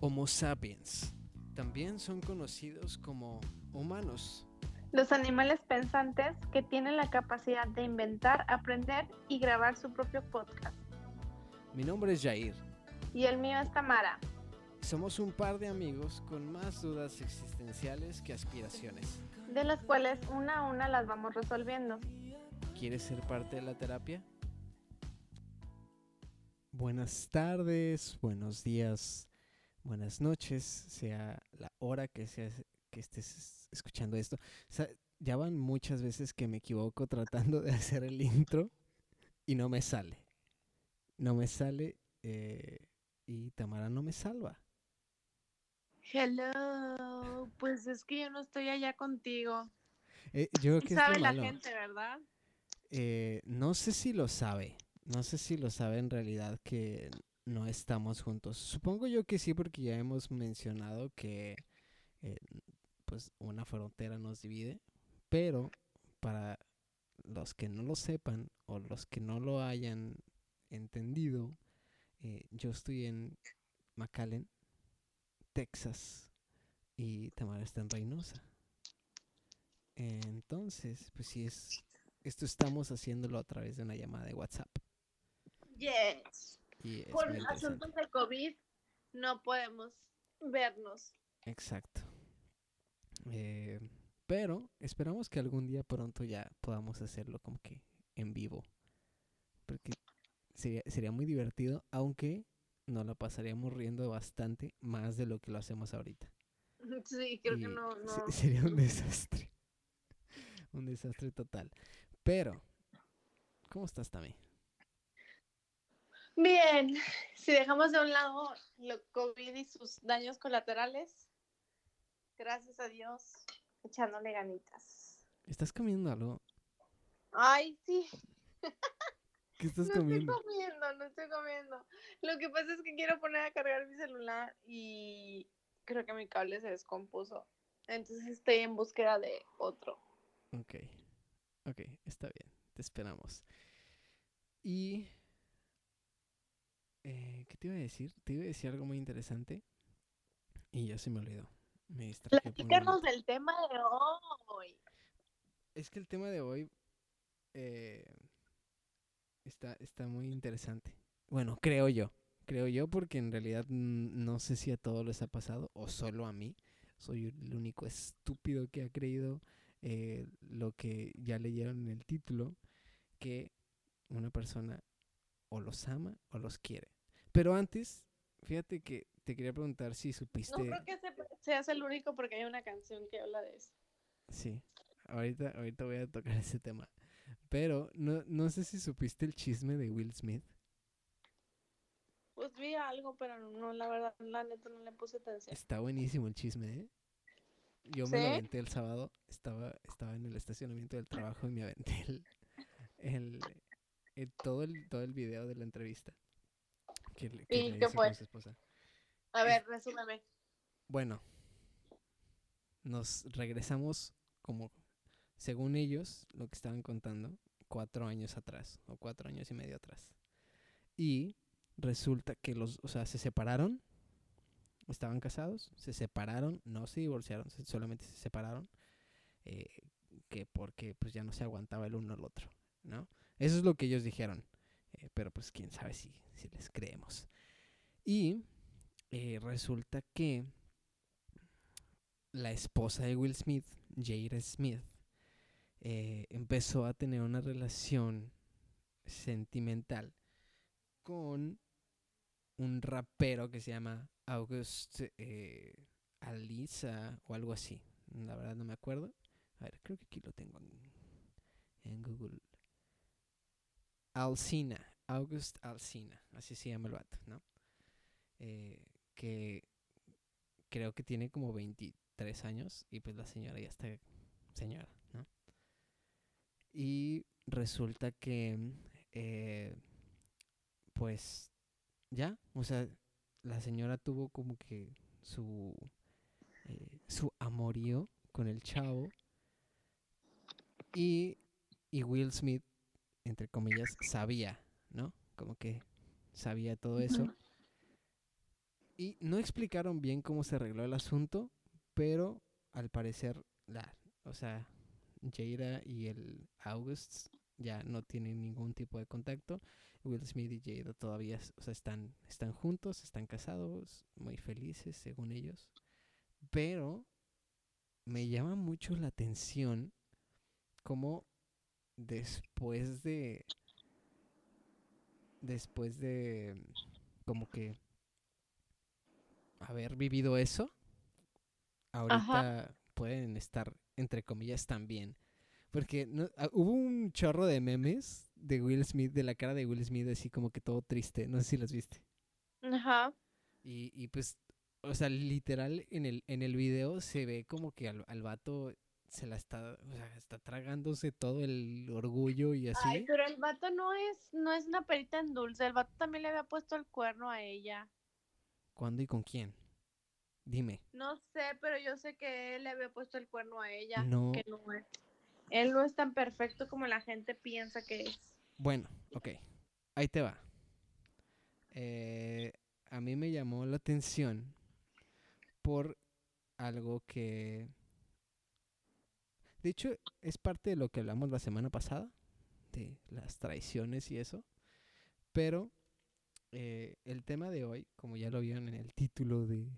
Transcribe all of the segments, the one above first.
Homo sapiens. También son conocidos como humanos. Los animales pensantes que tienen la capacidad de inventar, aprender y grabar su propio podcast. Mi nombre es Jair. Y el mío es Tamara. Somos un par de amigos con más dudas existenciales que aspiraciones. De las cuales una a una las vamos resolviendo. ¿Quieres ser parte de la terapia? Buenas tardes, buenos días, buenas noches, sea la hora que, sea, que estés escuchando esto. ya van muchas veces que me equivoco tratando de hacer el intro y no me sale. No me sale eh, y Tamara no me salva. Hello, pues es que yo no estoy allá contigo. Eh, yo que sabe la gente, ¿verdad? Eh, no sé si lo sabe. No sé si lo sabe en realidad que no estamos juntos. Supongo yo que sí, porque ya hemos mencionado que eh, pues una frontera nos divide. Pero para los que no lo sepan o los que no lo hayan entendido, yo estoy en McAllen, Texas y Tamara está en Reynosa. Entonces, pues sí es, esto estamos haciéndolo a través de una llamada de WhatsApp. Yes. Por asuntos de COVID no podemos vernos. Exacto. Eh, pero esperamos que algún día pronto ya podamos hacerlo como que en vivo. Porque sería, sería muy divertido, aunque nos la pasaríamos riendo bastante más de lo que lo hacemos ahorita. Sí, creo que no, no. Sería un desastre. un desastre total. Pero, ¿cómo estás también? Bien, si dejamos de un lado lo COVID y sus daños colaterales, gracias a Dios, echándole ganitas. ¿Estás comiendo algo? Ay, sí. ¿Qué estás comiendo? No estoy comiendo, no estoy comiendo. Lo que pasa es que quiero poner a cargar mi celular y creo que mi cable se descompuso. Entonces estoy en búsqueda de otro. Ok, ok, está bien, te esperamos. Y... Eh, ¿Qué te iba a decir? Te iba a decir algo muy interesante y ya se me olvidó. Me Platícanos del tema de hoy. Es que el tema de hoy... Eh, Está, está muy interesante. Bueno, creo yo. Creo yo porque en realidad no sé si a todos les ha pasado o solo a mí. Soy el único estúpido que ha creído eh, lo que ya leyeron en el título, que una persona o los ama o los quiere. Pero antes, fíjate que te quería preguntar si supiste... No creo que seas el único porque hay una canción que habla de eso. Sí, ahorita, ahorita voy a tocar ese tema. Pero no, no sé si supiste el chisme de Will Smith. Pues vi algo, pero no, la verdad, la neta no le puse atención. Está buenísimo el chisme, ¿eh? Yo me lo aventé el sábado, estaba, estaba en el estacionamiento del trabajo y me aventé el, el, todo el todo el video de la entrevista. ¿Y qué fue? su esposa. A ver, resúmeme. Bueno, nos regresamos como según ellos, lo que estaban contando, cuatro años atrás, o cuatro años y medio atrás. Y resulta que los, o sea, se separaron, estaban casados, se separaron, no se divorciaron, solamente se separaron, eh, que porque pues ya no se aguantaba el uno al otro, ¿no? Eso es lo que ellos dijeron, eh, pero pues quién sabe si, si les creemos. Y eh, resulta que la esposa de Will Smith, Jada Smith, eh, empezó a tener una relación sentimental con un rapero que se llama August eh, Alisa o algo así. La verdad no me acuerdo. A ver, creo que aquí lo tengo en, Google. Alcina, August Alcina, así se llama el vato, ¿no? Eh, que creo que tiene como 23 años y pues la señora ya está señora, ¿no? Y resulta que, eh, pues, ya, o sea, la señora tuvo como que su, eh, su amorío con el chavo. Y, y Will Smith, entre comillas, sabía. Como que sabía todo eso. Y no explicaron bien cómo se arregló el asunto, pero al parecer, la, o sea, Jada y el August ya no tienen ningún tipo de contacto. Will Smith y Jada todavía o sea, están, están juntos, están casados, muy felices según ellos. Pero me llama mucho la atención cómo después de... Después de... Como que... Haber vivido eso. Ahorita pueden estar, entre comillas, también. Porque no, ah, hubo un chorro de memes de Will Smith, de la cara de Will Smith, así como que todo triste. No sé si los viste. Ajá. Y, y pues, o sea, literal, en el, en el video se ve como que al, al vato se la está, o sea, está tragándose todo el orgullo y así. Ay, pero el vato no es, no es una perita en dulce. El vato también le había puesto el cuerno a ella. ¿Cuándo y con quién? Dime. No sé, pero yo sé que él le había puesto el cuerno a ella. No. Que no es. Él no es tan perfecto como la gente piensa que es. Bueno, ok. Ahí te va. Eh, a mí me llamó la atención por algo que... De hecho, es parte de lo que hablamos la semana pasada, de las traiciones y eso. Pero eh, el tema de hoy, como ya lo vieron en el título de,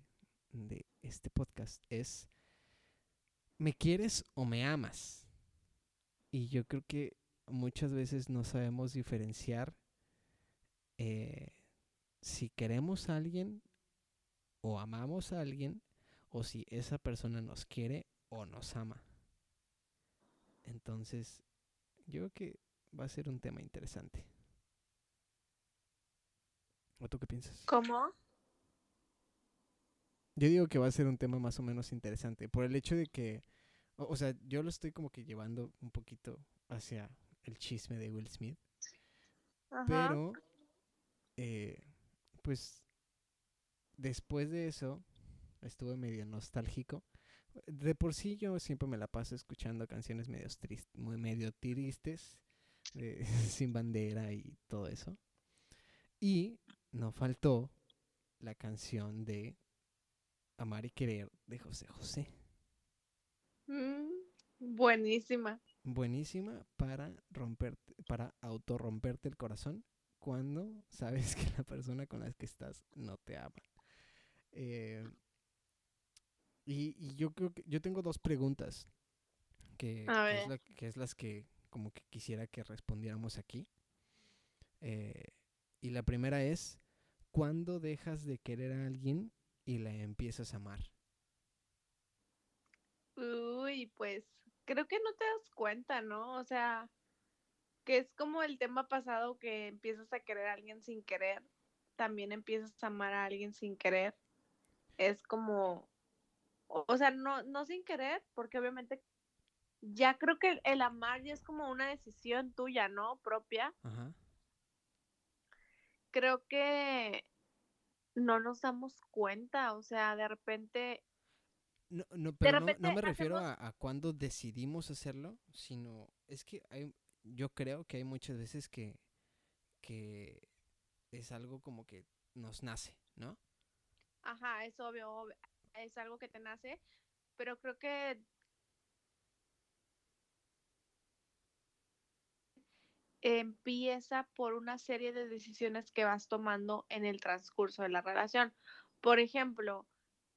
este podcast, es ¿me quieres o me amas? Y yo creo que muchas veces no sabemos diferenciar eh, si queremos a alguien o amamos a alguien o si esa persona nos quiere o nos ama. Entonces, yo creo que va a ser un tema interesante. ¿O tú qué piensas? ¿Cómo? Yo digo que va a ser un tema más o menos interesante por el hecho de que, o, o sea, yo lo estoy como que llevando un poquito hacia el chisme de Will Smith. Ajá. Pero, eh, pues, después de eso, estuve medio nostálgico. De por sí yo siempre me la paso escuchando canciones medio, tris- muy medio tristes, de sin bandera y todo eso. Y no faltó la canción de Amar y Querer de José José. Mm, buenísima. buenísima para romperte, para autorromperte el corazón cuando sabes que la persona con la que estás no te ama. Eh, y, y yo creo que yo tengo dos preguntas que, A que es, la- que es las que como que quisiera que respondiéramos aquí. Eh, y la primera es, ¿cuándo dejas de querer a alguien y la empiezas a amar? Uy, pues creo que no te das cuenta, ¿no? O sea, que es como el tema pasado que empiezas a querer a alguien sin querer, también empiezas a amar a alguien sin querer. Es como, o, sea, no, no sin querer, porque obviamente ya creo que el, el amar ya es como una decisión tuya, ¿no? Propia. Ajá. Creo que no nos damos cuenta, o sea, de repente No, no, pero no, me refiero hacemos- a, a cuando decidimos hacerlo, sino es que hay, yo creo que hay muchas veces que, que es algo como que nos nace, ¿no? Ajá, es obvio, ob- es algo que te nace, pero creo que empieza por una serie de decisiones que vas tomando en el transcurso de la relación. Por ejemplo,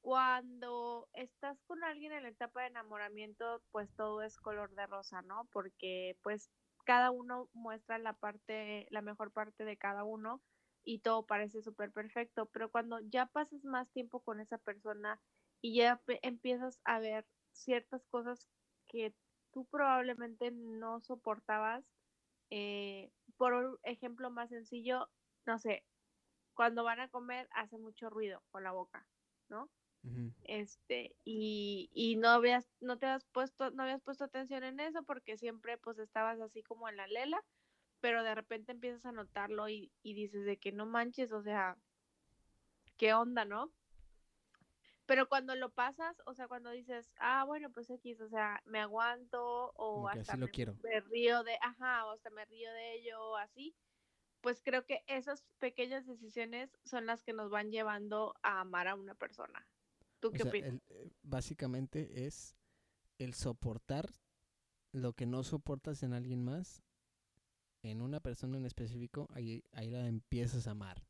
cuando estás con alguien en la etapa de enamoramiento, pues todo es color de rosa, ¿no? Porque pues cada uno muestra la parte, la mejor parte de cada uno y todo parece súper perfecto, pero cuando ya pasas más tiempo con esa persona y ya empiezas a ver ciertas cosas que tú probablemente no soportabas, eh, por un ejemplo más sencillo, no sé, cuando van a comer hace mucho ruido con la boca, ¿no? Este y, y no habías no te habías puesto no habías puesto atención en eso porque siempre pues estabas así como en la lela pero de repente empiezas a notarlo y, y dices de que no manches o sea qué onda no pero cuando lo pasas o sea cuando dices ah bueno pues X o sea me aguanto o Como hasta lo quiero. me río de ajá o hasta me río de ello o así pues creo que esas pequeñas decisiones son las que nos van llevando a amar a una persona. ¿Tú qué opinas? Eh, básicamente es el soportar lo que no soportas en alguien más, en una persona en específico, ahí, ahí la empiezas a amar.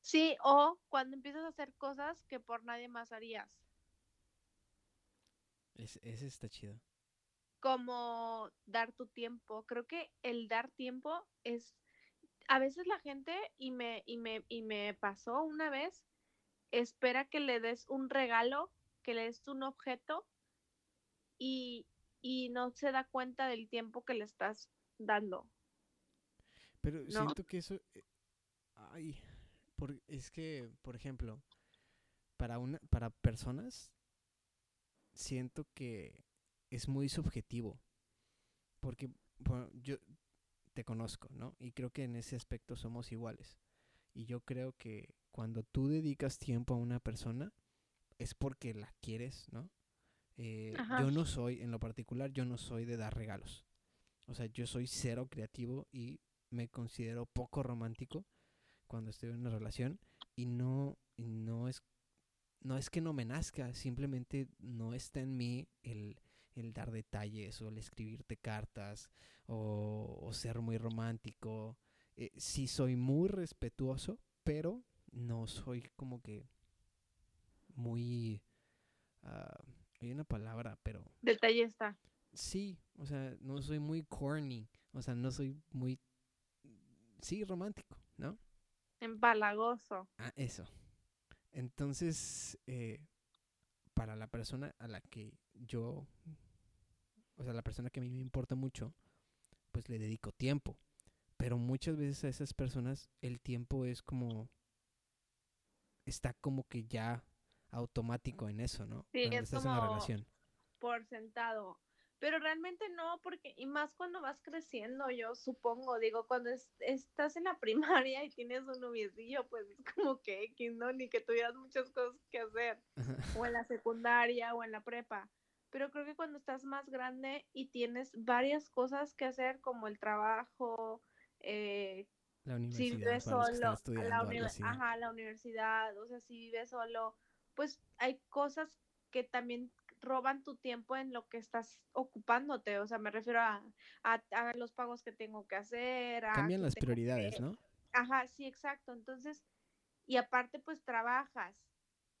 Sí, o cuando empiezas a hacer cosas que por nadie más harías. ese está chido. Como dar tu tiempo. Creo que el dar tiempo es. A veces la gente, y me, y me, y me pasó una vez, espera que le des un regalo, que le des un objeto y, no se da cuenta del tiempo que le estás dando. Pero siento que eso... Eh, ay, es que, por ejemplo, para, una, para personas, siento que es muy subjetivo. Porque yo te conozco, ¿no? Y creo que en ese aspecto somos iguales. Y yo creo que cuando tú dedicas tiempo a una persona, es porque la quieres, ¿no? Eh, yo no soy, en lo particular, yo no soy de dar regalos. O sea, yo soy cero creativo y me considero poco romántico cuando estoy en una relación y no, no es no es que no me nazca, simplemente no está en mí el, dar detalles o el escribirte cartas o, ser muy romántico. Eh, sí soy muy respetuoso, pero no soy como que muy... Uh, hay una palabra, pero... Detallista. Sí, o sea, no soy muy corny, o sea, no soy muy... Sí, romántico, ¿no? Empalagoso. Ah, eso. Entonces, eh, para la persona a la que yo, o sea, la persona que a mí me importa mucho, pues le dedico tiempo. Pero muchas veces a esas personas el tiempo es como, está como que ya automático en eso, ¿no? Sí, es como relación. por sentado. Pero realmente no, porque, y más cuando vas creciendo, yo supongo, digo, cuando estás en la primaria y tienes un noviecillo, pues es como que X, ¿no? Ni que tuvieras muchas cosas que hacer, o en la secundaria o en la prepa. Pero creo que cuando estás más grande y tienes varias cosas que hacer, como el trabajo, eh, la universidad, si vives solo, la, ajá, la universidad, o sea, si vives solo, pues hay cosas que también roban tu tiempo en lo que estás ocupándote, o sea, me refiero a, a, los pagos que tengo que hacer. Cambian las prioridades, ¿no? Ajá, sí, exacto. Entonces, y aparte pues trabajas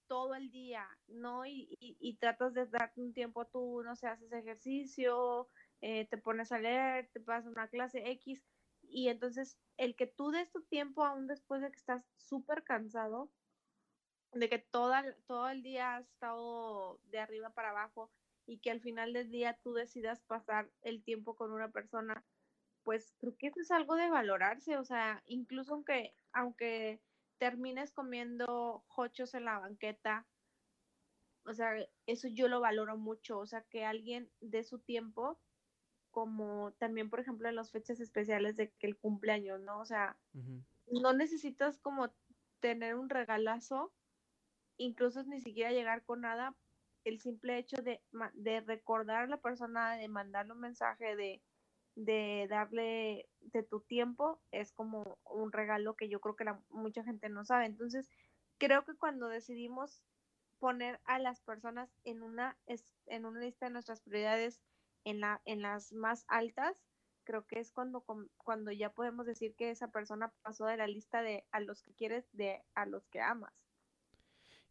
todo el día, ¿no? Y, y, tratas de darte un tiempo tú, no sé, haces ejercicio, eh, te pones a leer, te pasas una clase X, y entonces el que tú des tu tiempo aún después de que estás súper cansado, de que toda, todo el día has estado de arriba para abajo y que al final del día tú decidas pasar el tiempo con una persona, pues creo que eso es algo de valorarse, o sea, incluso aunque, aunque termines comiendo hochos en la banqueta, o sea, eso yo lo valoro mucho, o sea, que alguien dé su tiempo, como también, por ejemplo, en las fechas especiales de que el cumpleaños, ¿no? O sea, no necesitas como tener un regalazo incluso ni siquiera llegar con nada, el simple hecho de, de recordar a la persona, de mandarle un mensaje, de, de darle de tu tiempo, es como un regalo que yo creo que la, mucha gente no sabe. Entonces, creo que cuando decidimos poner a las personas en una, en una lista de nuestras prioridades en, la, en las más altas, creo que es cuando, cuando ya podemos decir que esa persona pasó de la lista de a los que quieres de a los que amas.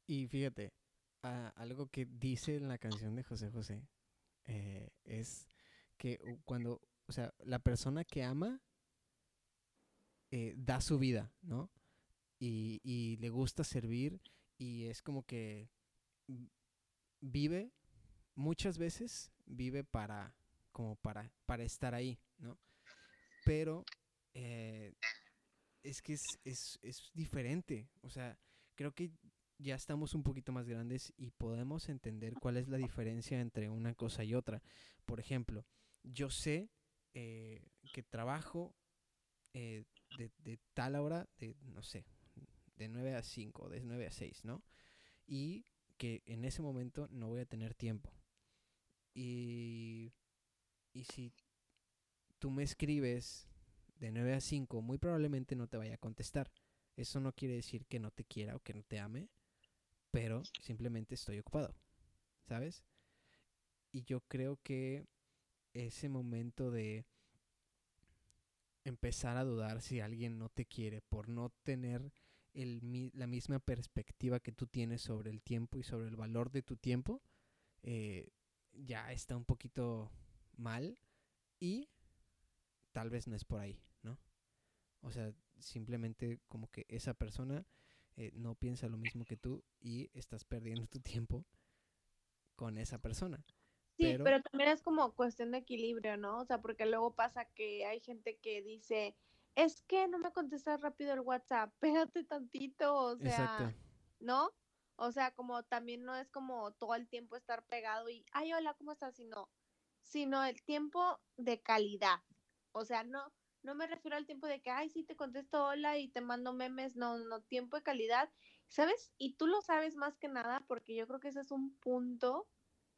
Y fíjate, algo que dice en la canción de José José eh, es que cuando, o sea, la persona que ama eh, da su vida, ¿no? Y, y le gusta servir y es como que vive, muchas veces vive para, como para, para estar ahí, ¿no? Pero eh, es que es, es, es diferente, o sea, creo que ya estamos un poquito más grandes y podemos entender cuál es la diferencia entre una cosa y otra. Por ejemplo, yo sé eh, que trabajo eh, de, tal hora, de, no sé, de 9 a 5, de 9 a 6, ¿no? Y que en ese momento no voy a tener tiempo. Y, y si tú me escribes de 9 a 5 muy probablemente no te vaya a contestar. Eso no quiere decir que no te quiera o que no te ame, pero simplemente estoy ocupado, ¿sabes? Y yo creo que ese momento de empezar a dudar si alguien no te quiere por no tener el, la misma perspectiva que tú tienes sobre el tiempo y sobre el valor de tu tiempo, eh, ya está un poquito mal y tal vez no es por ahí, ¿no? O sea, simplemente como que esa persona eh, no piensa lo mismo que tú y estás perdiendo tu tiempo con esa persona. Sí, pero... también es como cuestión de equilibrio, ¿no? O sea, porque luego pasa que hay gente que dice, es que no me contestas rápido el WhatsApp, espérate tantito, o sea, ¿no? O sea, como también no es como todo el tiempo estar pegado y, ay, hola, ¿cómo estás? Sino, sino el tiempo de calidad. O sea, no, no me refiero al tiempo de que, ay, sí, te contesto hola y te mando memes, no, no, tiempo de calidad, ¿sabes? Y tú lo sabes más que nada porque yo creo que ese es un punto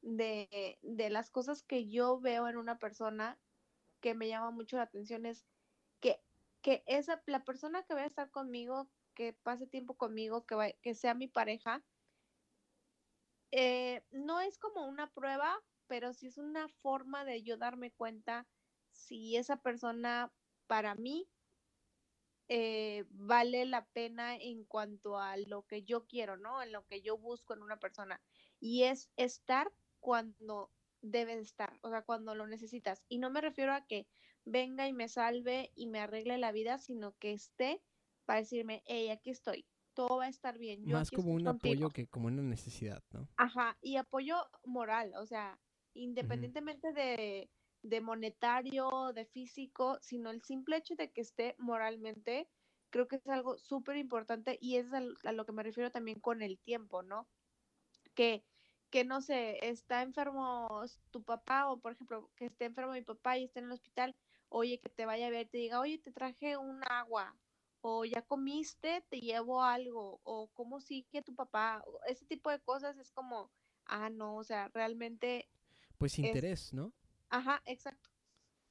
de, de las cosas que yo veo en una persona que me llama mucho la atención, es que, que esa, la persona que va a estar conmigo, que pase tiempo conmigo, que, que sea mi pareja, eh, no es como una prueba, pero sí es una forma de yo darme cuenta si esa persona para mí eh, vale la pena en cuanto a lo que yo quiero, ¿no? En lo que yo busco en una persona. Y es estar cuando debe estar, o sea, cuando lo necesitas. Y no me refiero a que venga y me salve y me arregle la vida, sino que esté para decirme, hey, aquí estoy, todo va a estar bien. Más como un apoyo que como una necesidad, ¿no? Ajá, y apoyo moral, o sea, independientemente de, de, monetario, de físico, sino el simple hecho de que esté moralmente, creo que es algo súper importante y es a lo que me refiero también con el tiempo, ¿no? Que, que no sé, está enfermo tu papá o por ejemplo, que esté enfermo mi papá y esté en el hospital, oye, que te vaya a ver, te diga, oye, te traje un agua o ya comiste, te llevo algo, o cómo sigue tu papá, ese tipo de cosas es como, ah, no, o sea, realmente... Pues interés, ¿no? Ajá, exacto.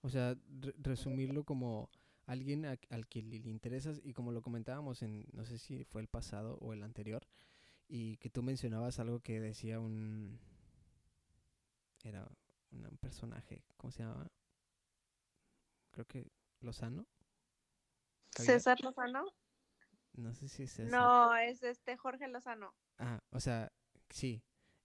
O sea, resumirlo como alguien al que le interesas y como lo comentábamos en, no sé si fue el pasado o el anterior, y que tú mencionabas algo que decía un... Era un personaje, ¿cómo se llama? Creo que Lozano. ¿César Lozano? No sé si es César. No, es este Jorge Lozano. Ah, o sea, sí,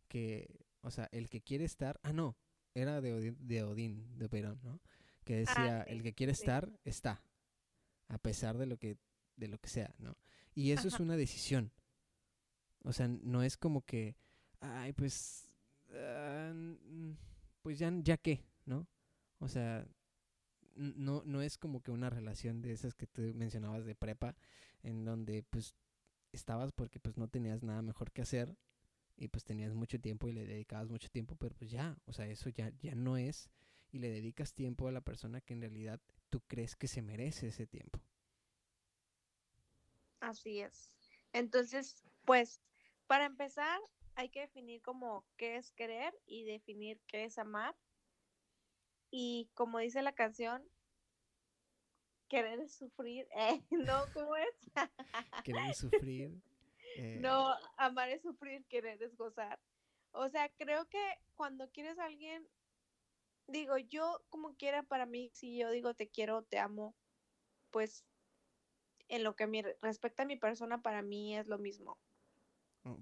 que, o sea, el que quiere estar, ah, no, era de Odín, de, Odín, de Perón, ¿no? Que ah, decía, el que quiere estar, está, a pesar de lo que, de lo que sea, ¿no? Y eso es una decisión. O sea, no es como que, ay, pues, ah, pues ya, ya qué, ¿no? O sea, no, no es como que una relación de esas que tú mencionabas de prepa, en donde pues estabas porque pues no tenías nada mejor que hacer y pues tenías mucho tiempo y le dedicabas mucho tiempo, pero pues ya, o sea, eso ya, ya no es y le dedicas tiempo a la persona que en realidad tú crees que se merece ese tiempo. Así es. Entonces, pues, para empezar, hay que definir como qué es querer y definir qué es amar y como dice la canción, querer es sufrir, eh, ¿no? ¿Cómo es? querer es sufrir. Eh. No, amar es sufrir, querer es gozar. O sea, creo que cuando quieres a alguien, digo, yo como quiera para mí, si yo digo te quiero, te amo, pues en lo que me respecta a mi persona, para mí es lo mismo.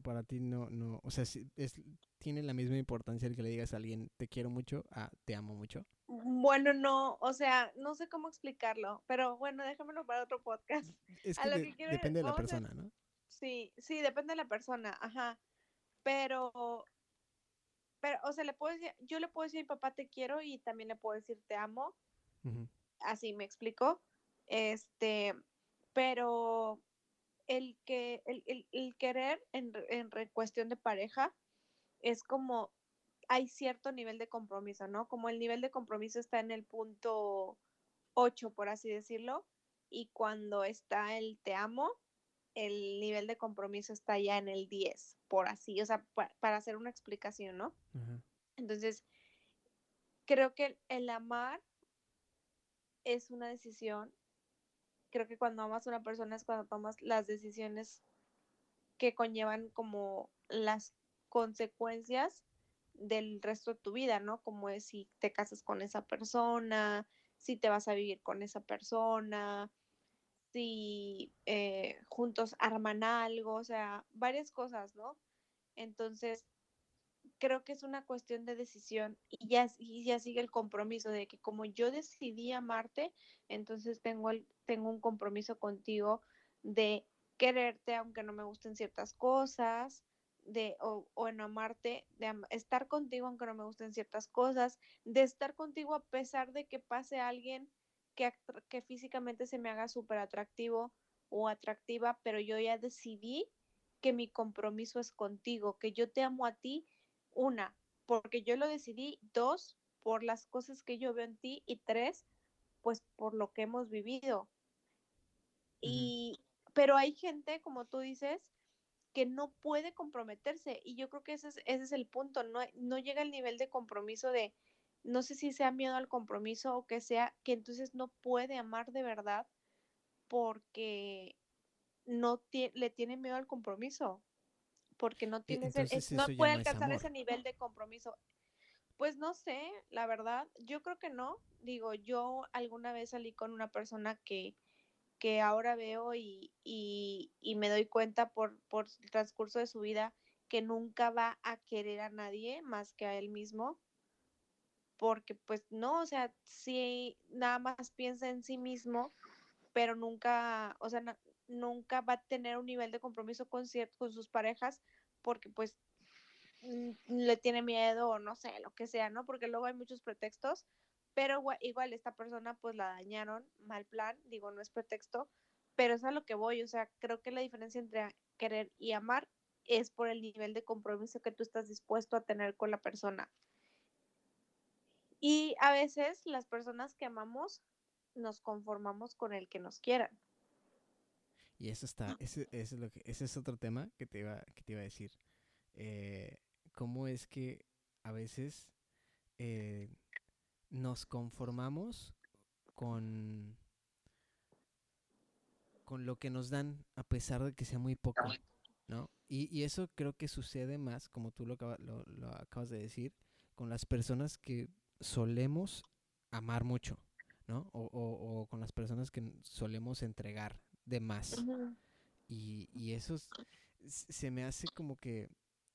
para ti no, no, o sea, es, tiene la misma importancia el que le digas a alguien te quiero mucho a te amo mucho. Bueno, no, o sea, no sé cómo explicarlo, pero bueno, déjamelo para otro podcast. Es que, depende de la persona, ¿no? Sí, sí, depende de la persona, ajá. Pero, pero, o sea, le puedo decir, yo le puedo decir papá te quiero y también le puedo decir te amo. Así me explico. Este, pero el que, el, el, el querer en, en cuestión de pareja es como hay cierto nivel de compromiso, ¿no? Como el nivel de compromiso está en el punto 8, por así decirlo, y cuando está el te amo, el nivel de compromiso está ya en el 10, por así, o sea, para, hacer una explicación, ¿no? Entonces, creo que el amar es una decisión creo que cuando amas a una persona es cuando tomas las decisiones que conllevan como las consecuencias del resto de tu vida, ¿no? Como es si te casas con esa persona, si te vas a vivir con esa persona, si eh, juntos arman algo, o sea, varias cosas, ¿no? Entonces, creo que es una cuestión de decisión y ya, y ya sigue el compromiso de que como yo decidí amarte, entonces tengo, el, tengo un compromiso contigo de quererte aunque no me gusten ciertas cosas, de o, o en amarte, de estar contigo aunque no me gusten ciertas cosas, de estar contigo a pesar de que pase alguien que, que físicamente se me haga súper atractivo o atractiva, pero yo ya decidí que mi compromiso es contigo, que yo te amo a ti, una, porque yo lo decidí, dos, por las cosas que yo veo en ti y tres, pues por lo que hemos vivido. Y, pero hay gente, como tú dices, que no puede comprometerse y yo creo que ese es, ese es el punto, no, no llega al nivel de compromiso de, no sé si sea miedo al compromiso o que sea, que entonces no puede amar de verdad porque no le tiene miedo al compromiso, porque no tiene ese, no puede alcanzar ese nivel de compromiso. Pues no sé, la verdad, yo creo que no. Digo, yo alguna vez salí con una persona que, que ahora veo y, y, y me doy cuenta por, por el transcurso de su vida que nunca va a querer a nadie más que a él mismo porque pues no, o sea, sí, nada más piensa en sí mismo, pero nunca, o sea, nunca va a tener un nivel de compromiso con, con sus parejas porque pues mm, le tiene miedo o no sé, lo que sea, ¿no? Porque luego hay muchos pretextos, pero igual esta persona pues la dañaron, mal plan, digo, no es pretexto, pero es a lo que voy, o sea, creo que la diferencia entre querer y amar es por el nivel de compromiso que tú estás dispuesto a tener con la persona. Y a veces las personas que amamos nos conformamos con el que nos quieran. Y eso está, ese, es lo que, ese es otro tema que te iba, que te iba a decir. Eh, ¿Cómo es que a veces eh, nos conformamos con, con lo que nos dan a pesar de que sea muy poco, ¿no? Y, y eso creo que sucede más, como tú lo, lo, lo acabas de decir, con las personas que solemos amar mucho, ¿no? O, o, con las personas que solemos entregar de más. y, y eso se me hace como que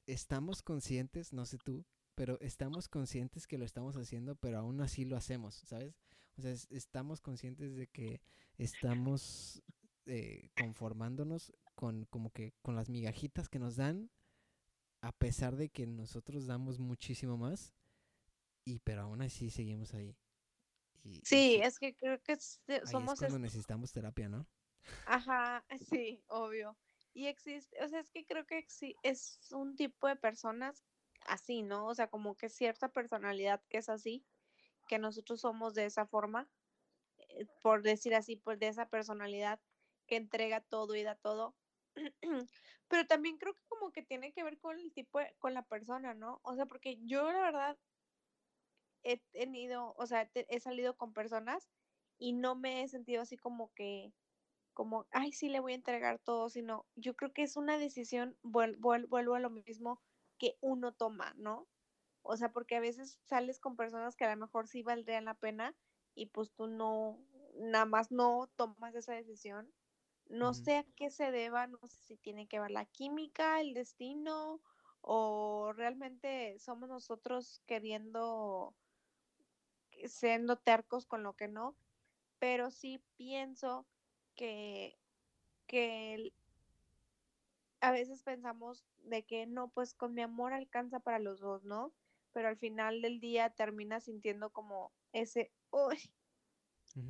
estamos conscientes, no sé tú, pero estamos conscientes que lo estamos haciendo, pero aún así lo hacemos, ¿sabes? O sea, estamos conscientes de que estamos eh, conformándonos con como que con las migajitas que nos dan, a pesar de que nosotros damos muchísimo más y pero aún así seguimos ahí. sí, es que creo que somos... Es cuando necesitamos terapia, ¿no? Ajá, sí, obvio. Y existe, o sea, es que creo que es un tipo de personas así, ¿no? O sea, como que cierta personalidad que es así, que nosotros somos de esa forma, eh, por decir así, pues de esa personalidad que entrega todo y da todo. Pero también creo que como que tiene que ver con el tipo, con la persona, ¿no? O sea, porque yo la verdad he tenido, o sea, he salido con personas y no me he sentido así como que, como, ay, sí le voy a entregar todo, sino yo creo que es una decisión, vuelvo, vuelvo a lo mismo que uno toma, ¿no? O sea, porque a veces sales con personas que a lo mejor sí valdrían la pena y pues tú no, nada más no tomas esa decisión. No sé a qué se deba, no sé si tiene que ver la química, el destino o realmente somos nosotros queriendo siendo tercos con lo que no, pero sí pienso que, que a veces pensamos de que no, pues con mi amor alcanza para los dos, ¿no? Pero al final del día termina sintiendo como ese, uy,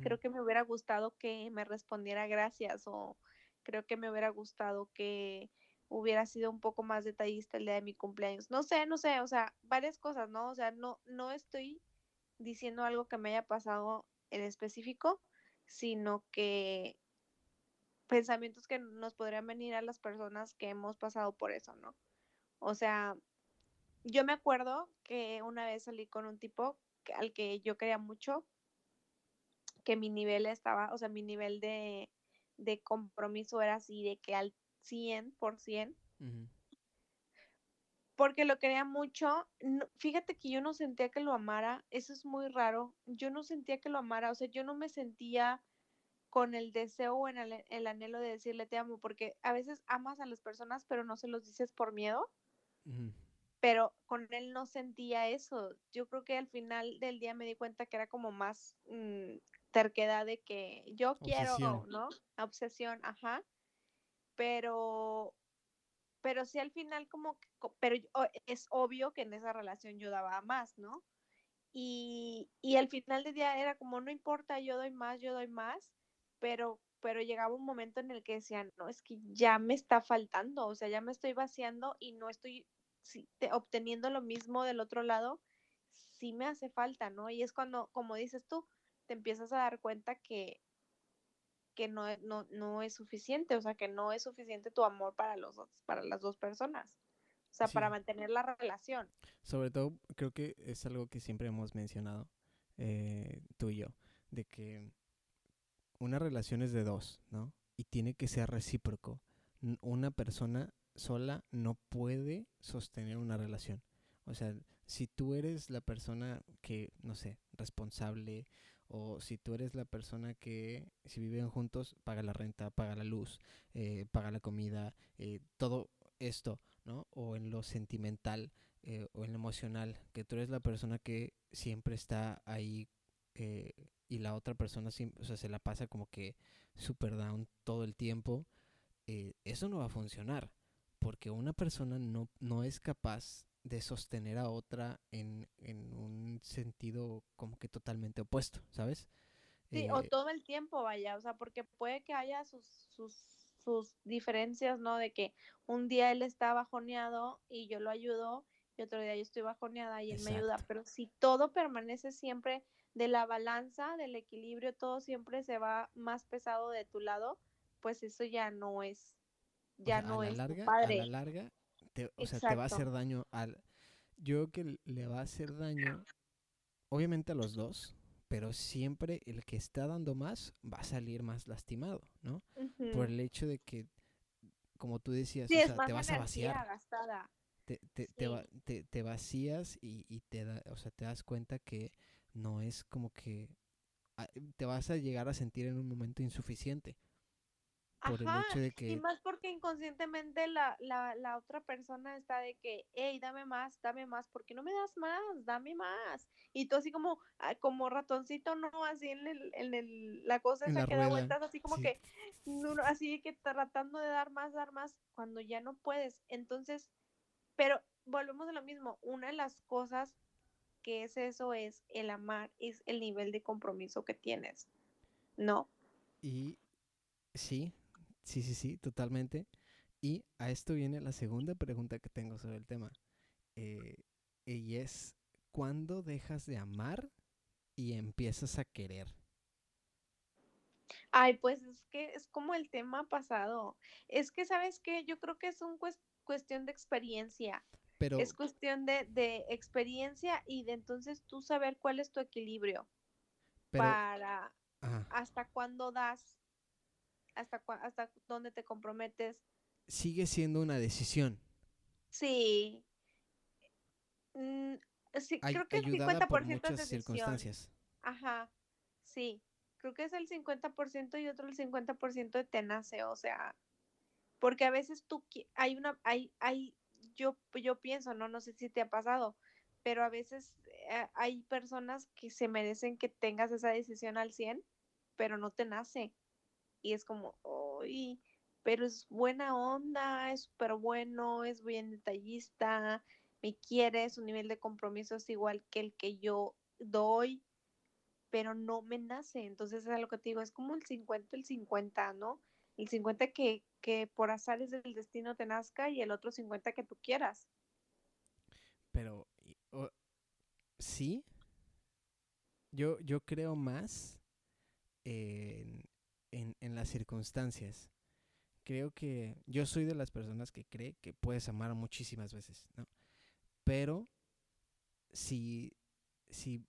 creo que me hubiera gustado que me respondiera gracias o creo que me hubiera gustado que hubiera sido un poco más detallista el día de mi cumpleaños. No sé, no sé, o sea, varias cosas, ¿no? O sea, no, no estoy diciendo algo que me haya pasado en específico, sino que pensamientos que nos podrían venir a las personas que hemos pasado por eso, ¿no? O sea, yo me acuerdo que una vez salí con un tipo al que yo quería mucho, que mi nivel estaba, o sea, mi nivel de, de compromiso era así, de que al 100%, porque lo quería mucho. fíjate que yo no sentía que lo amara, eso es muy raro. Yo no sentía que lo amara, o sea, yo no me sentía con el deseo o en el, anhelo de decirle te amo, porque a veces amas a las personas, pero no se los dices por miedo. Pero con él no sentía eso. Yo creo que al final del día me di cuenta que era como más mm, terquedad de que yo quiero, ¿no? Obsesión, ajá. Pero pero sí al final como que, pero es obvio que en esa relación yo daba más, ¿no? Y, y al final del día era como, no importa, yo doy más, yo doy más, pero, pero llegaba un momento en el que decían, no, es que ya me está faltando, o sea, ya me estoy vaciando y no estoy obteniendo lo mismo del otro lado, sí me hace falta, ¿no? Y es cuando, como dices tú, te empiezas a dar cuenta que, que no, no, no es suficiente, o sea, que no es suficiente tu amor para, los, para las dos personas, o sea, para mantener la relación. Sobre todo, creo que es algo que siempre hemos mencionado, eh, tú y yo, de que una relación es de dos, ¿no? Y tiene que ser recíproco. Una persona sola no puede sostener una relación. O sea, si tú eres la persona que, no sé, responsable, o si tú eres la persona que, si viven juntos, paga la renta, paga la luz, eh, paga la comida, eh, todo esto, ¿no? O en lo sentimental eh, o en lo emocional, que tú eres la persona que siempre está ahí y la otra persona o sea, se la pasa como que super down todo el tiempo, eso no va a funcionar, porque una persona no, no es capaz de sostener a otra en, en un sentido como que totalmente opuesto, ¿sabes? Sí, o eh, todo el tiempo, vaya, o sea, porque puede que haya sus, sus, sus diferencias, ¿no? De que un día él está bajoneado y yo lo ayudo, y otro día yo estoy bajoneada y él me ayuda, pero si todo permanece siempre de la balanza, del equilibrio, todo siempre se va más pesado de tu lado, pues eso ya no es, ya no es larga, padre. A la larga o sea, te va a hacer daño al... Yo creo que le va a hacer daño, obviamente a los dos, pero siempre el que está dando más va a salir más lastimado, ¿no? Por el hecho de que, como tú decías, o sea, te vas a vaciar. Te, te, te, te, vacías y, y, te, da, o sea, te das cuenta que no es como que ah, te vas a llegar a sentir en un momento insuficiente por el hecho de que... Y más porque inconscientemente la, la, la, otra persona está de que, hey, dame más, dame más, ¿por qué no me das más? Dame más. Y tú así como, ah, como ratoncito, ¿no? Así en, el, en el, la cosa esa que da vueltas, así como que, así que tratando de dar más, dar más, cuando ya no puedes. Entonces, pero volvemos a lo mismo, una de las cosas que es eso es el amar, es el nivel de compromiso que tienes, ¿no? Y sí, Sí, sí, sí, totalmente. Y a esto viene la segunda pregunta que tengo sobre el tema. Eh, y es, ¿cuándo dejas de amar y empiezas a querer? Ay, pues es que es como el tema pasado. Es que, ¿sabes qué? Yo creo que es un cuestión de experiencia. Pero... Es cuestión de, de, experiencia y de entonces tú saber cuál es tu equilibrio para hasta cuándo das hasta, hasta dónde te comprometes. Sigue siendo una decisión. Sí. Mm, sí creo que el 50% es decisión. circunstancias. Ajá, sí. Creo que es el 50% y otro el 50% de tenace, o sea, porque a veces tú hay una hay hay yo yo pienso, no no sé si te ha pasado, pero a veces eh, hay personas que se merecen que tengas esa decisión al 100, pero no te nace y es como, uy, pero es buena onda, es súper bueno, es bien detallista, me quiere, su nivel de compromiso es igual que el que yo doy, pero no me nace. Entonces es lo que te digo, es como el 50, el 50, ¿no? El 50 que, que por azares del destino te nazca y el otro 50 que tú quieras. Pero, sí, yo, yo creo más en, en, en las circunstancias. Creo que yo soy de las personas que cree que puedes amar muchísimas veces, ¿no? Pero si, si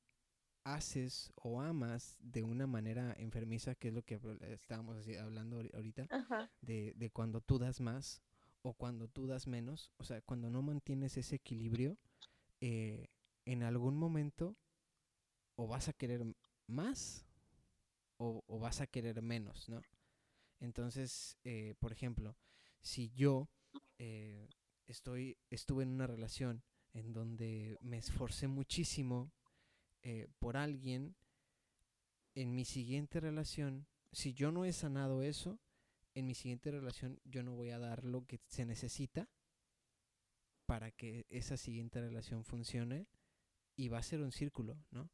haces o amas de una manera enfermiza, que es lo que estábamos hablando ahorita, de, de cuando tú das más o cuando tú das menos, o sea, cuando no mantienes ese equilibrio, eh, en algún momento o vas a querer más o, vas a querer menos, ¿no? Entonces, eh, por ejemplo, si yo eh, estoy, estuve en una relación en donde me esforcé muchísimo eh, por alguien, en mi siguiente relación, si yo no he sanado eso, en mi siguiente relación yo no voy a dar lo que se necesita para que esa siguiente relación funcione y va a ser un círculo, ¿no?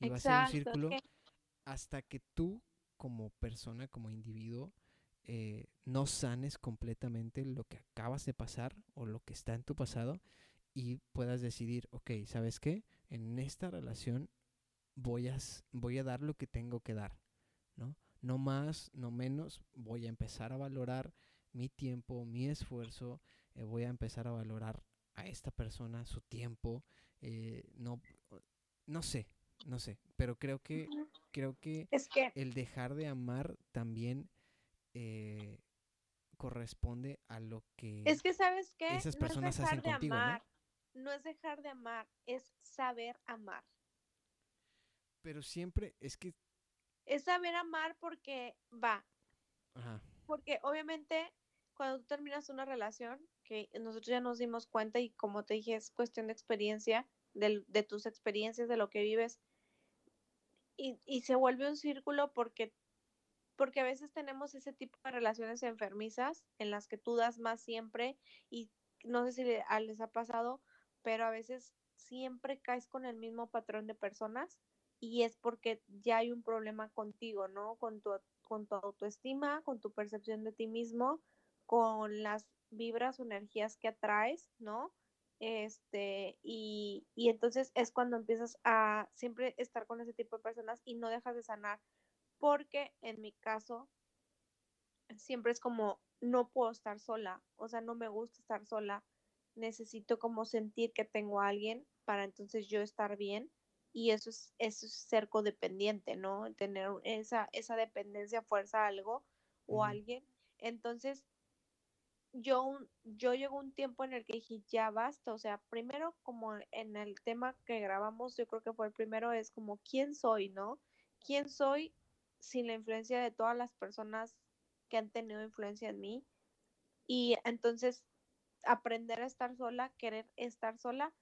Y va a ser un círculo hasta que tú como persona, como individuo, eh, no sanes completamente lo que acabas de pasar o lo que está en tu pasado y puedas decidir, ok, ¿sabes qué? En esta relación voy a, voy a dar lo que tengo que dar, ¿no? No más, no menos, voy a empezar a valorar mi tiempo, mi esfuerzo, eh, voy a empezar a valorar a esta persona, su tiempo, eh, no, no sé, no sé, pero creo que, creo que, el dejar de amar también eh, corresponde a lo que es que sabes que esas personas hacen contigo, amar, ¿no? es dejar de amar, es saber amar. Pero siempre es que es saber amar porque va. Ajá. Porque obviamente cuando tú terminas una relación, que nosotros ya nos dimos cuenta y como te dije, es cuestión de experiencia, de, de tus experiencias, de lo que vives, y, y, se vuelve un círculo porque, porque a veces tenemos ese tipo de relaciones enfermizas en las que tú das más siempre y no sé si les ha pasado, pero a veces siempre caes con el mismo patrón de personas y es porque ya hay un problema contigo, ¿no? Con tu, con tu autoestima, con tu percepción de ti mismo, con las vibras o energías que atraes, ¿no? Este, y, y entonces es cuando empiezas a siempre estar con ese tipo de personas y no dejas de sanar, porque en mi caso, siempre es como, no puedo estar sola, o sea, no me gusta estar sola, necesito como sentir que tengo a alguien para entonces yo estar bien y eso es, eso es ser codependiente, ¿no? Tener esa, esa dependencia, fuerza a algo o a alguien. Entonces, yo, yo llegó un tiempo en el que dije, ya basta, o sea, primero como en el tema que grabamos, yo creo que fue el primero, es como, ¿quién soy, no? ¿Quién soy sin la influencia de todas las personas que han tenido influencia en mí? Y entonces, aprender a estar sola, querer estar sola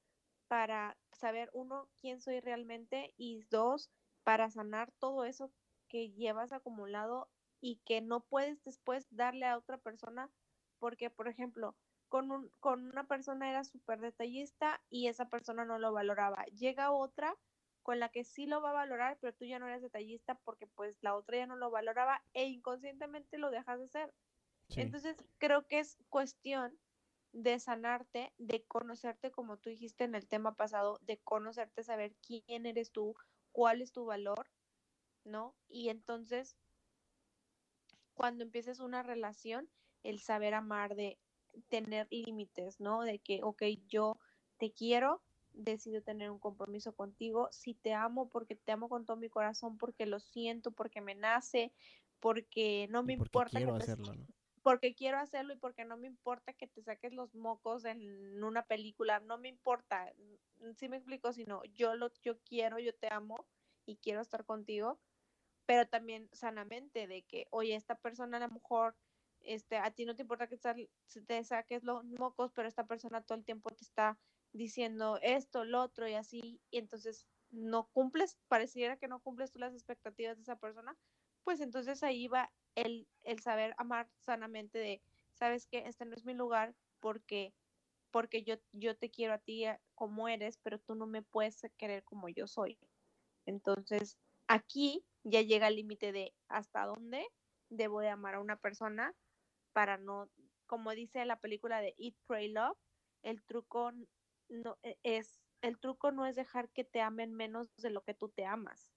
para saber, uno, quién soy realmente y dos, para sanar todo eso que llevas acumulado y que no puedes después darle a otra persona porque, por ejemplo, con, un, con una persona era súper detallista y esa persona no lo valoraba. Llega otra con la que sí lo va a valorar, pero tú ya no eres detallista porque pues la otra ya no lo valoraba e inconscientemente lo dejas de ser. Entonces, creo que es cuestión de sanarte, de conocerte, como tú dijiste en el tema pasado, de conocerte, saber quién eres tú, cuál es tu valor, ¿no? Y entonces, cuando empieces una relación, el saber amar, de tener límites, ¿no? De que, ok, yo te quiero, decido tener un compromiso contigo, si te amo porque te amo con todo mi corazón, porque lo siento, porque me nace, porque no me importa. Quiero hacerlo, ¿no? Porque quiero hacerlo y porque no me importa que te saques los mocos en una película, no me importa, si me explico, sino yo lo yo quiero, yo te amo y quiero estar contigo, pero también sanamente de que, oye, esta persona a lo mejor este, a ti no te importa que te saques los mocos, pero esta persona todo el tiempo te está diciendo esto, lo otro y así, y entonces no cumples, pareciera que no cumples tú las expectativas de esa persona, pues entonces ahí va el, el saber amar sanamente de, sabes que este no es mi lugar porque porque yo, yo te quiero a ti eh, como eres, pero tú no me puedes querer como yo soy. Entonces, aquí ya llega el límite de hasta dónde debo de amar a una persona para no, como dice la película de Eat, Pray, Love, el truco no e, es, el truco no es dejar que te amen menos de lo que tú te amas.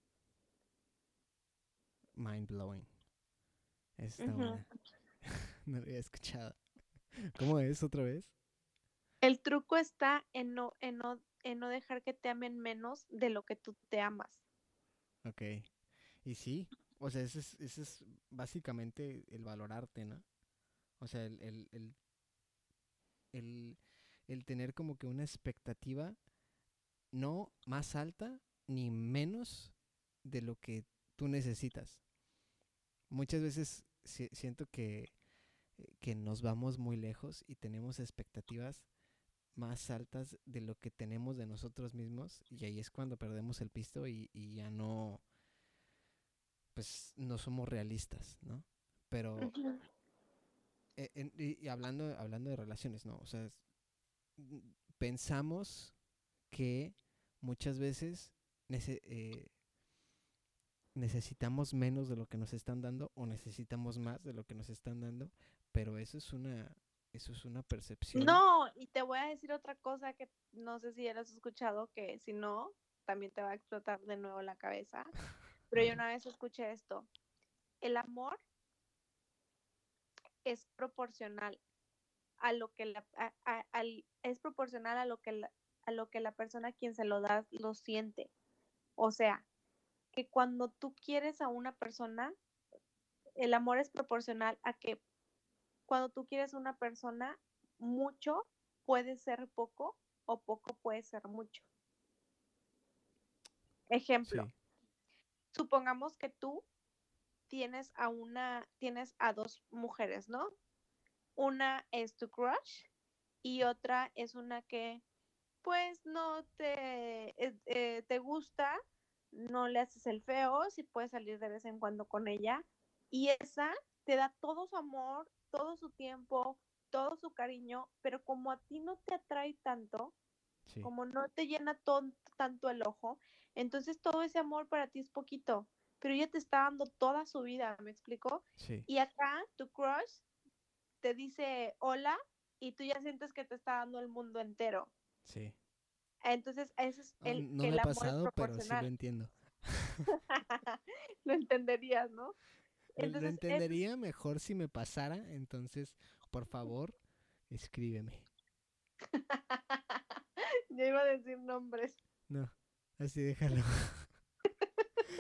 Mind blowing. Está no lo había escuchado. ¿Cómo es otra vez? El truco está en no, en no, en no dejar que te amen menos de lo que tú te amas. Ok. Y sí, o sea, ese es, ese es básicamente el valorarte, ¿no? O sea, el, el, el, el, tener como que una expectativa no más alta ni menos de lo que tú necesitas. Muchas veces si- siento que, que nos vamos muy lejos y tenemos expectativas más altas de lo que tenemos de nosotros mismos y ahí es cuando perdemos el pisto y, y ya no, pues no somos realistas, ¿no? Pero eh, en- y, hablando, hablando de relaciones, ¿no? O sea, es- pensamos que muchas veces nece- eh, necesitamos menos de lo que nos están dando o necesitamos más de lo que nos están dando, pero eso es una, eso es una percepción. No, y te voy a decir otra cosa que no sé si ya lo has escuchado, que si no, también te va a explotar de nuevo la cabeza. Pero yo una vez escuché esto. El amor es proporcional a lo que la, a- a- al- es proporcional a lo que la, a lo que la persona a quien se lo da lo siente. O sea, que cuando tú quieres a una persona, el amor es proporcional a que cuando tú quieres a una persona, mucho puede ser poco o poco puede ser mucho. Ejemplo, Sí, supongamos que tú tienes a una, tienes a dos mujeres, ¿no? Una es tu crush y otra es una que pues no te, eh, eh, te gusta, no le haces el feo, si puedes salir de vez en cuando con ella y esa te da todo su amor, todo su tiempo, todo su cariño, pero como a ti no te atrae tanto, sí, como no te llena tanto el ojo, entonces todo ese amor para ti es poquito, pero ella te está dando toda su vida, ¿me explico? sí, Y acá tu crush te dice hola y tú ya sientes que te está dando el mundo entero. sí. Entonces ese es el no que me el ha amor pasado, pero sí lo entiendo. lo entenderías, ¿no? Lo- Entonces, lo ese es- entendería mejor si me pasara, entonces, por favor, escríbeme. Yo iba a decir nombres. No, así déjalo.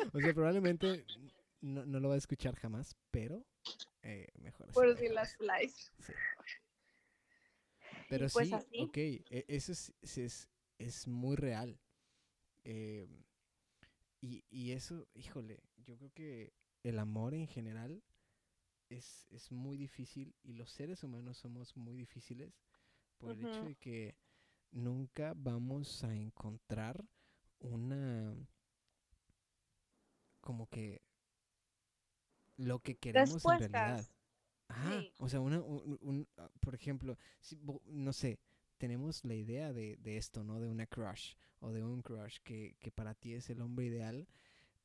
o sea, probablemente no, no lo va a escuchar jamás, pero eh, mejor así. Por si las flies. Sí. Pero pues sí, así. ok, e- eso es, es, es muy real. Eh, y, y eso, híjole, yo creo que el amor en general es, es muy difícil y los seres humanos somos muy difíciles por el hecho de que nunca vamos a encontrar una como que lo que queremos en realidad. Ajá, Sí. o sea, una, un, un- ah, por ejemplo, si, no sé, tenemos la idea de, de esto, ¿no? De una crush o de un crush que, que para ti es el hombre ideal,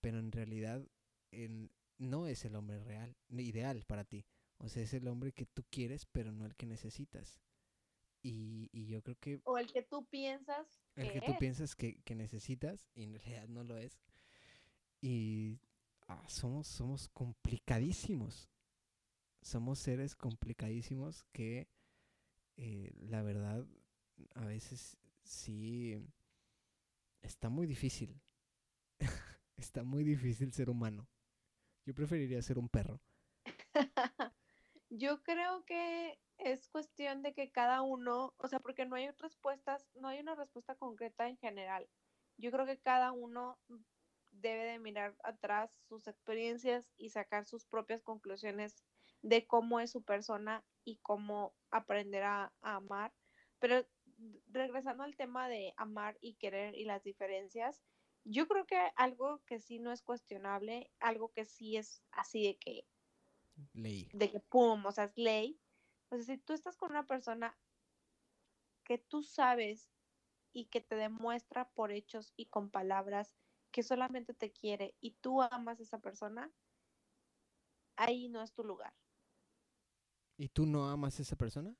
pero en realidad en- no es el hombre real, ideal para ti. O sea, es el hombre que tú quieres, pero no el que necesitas. Y, y yo creo que O el que tú piensas el que que tú piensas que, que necesitas y en realidad no lo es. Y ah, somos, somos complicadísimos. Somos seres complicadísimos que eh, la verdad a veces sí está muy difícil. está muy difícil ser humano. Yo preferiría ser un perro. Yo creo que es cuestión de que cada uno, o sea, porque no hay respuestas, no hay una respuesta concreta en general. Yo creo que cada uno debe de mirar atrás sus experiencias y sacar sus propias conclusiones de cómo es su persona y cómo aprender a, a amar. Pero regresando al tema de amar y querer y las diferencias, yo creo que algo que sí no es cuestionable, algo que sí es así de que Leí. de que pum, o sea, es ley. O sea, si tú estás con una persona que tú sabes y que te demuestra por hechos y con palabras que solamente te quiere y tú amas a esa persona, ahí no es tu lugar. ¿Y tú no amas a esa persona?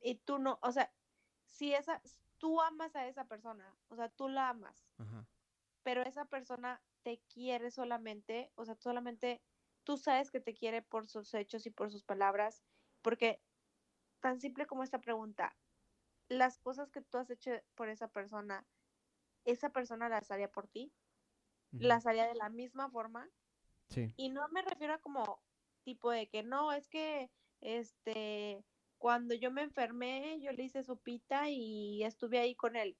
Y tú no, o sea, si esa, tú amas a esa persona, o sea, tú la amas, Ajá. pero esa persona te quiere solamente, o sea, solamente tú sabes que te quiere por sus hechos y por sus palabras, porque tan simple como esta pregunta, las cosas que tú has hecho por esa persona, ¿esa persona las haría por ti? las haría de la misma forma. Sí. Y no me refiero a como tipo de que no, es que este cuando yo me enfermé, yo le hice sopita y estuve ahí con él.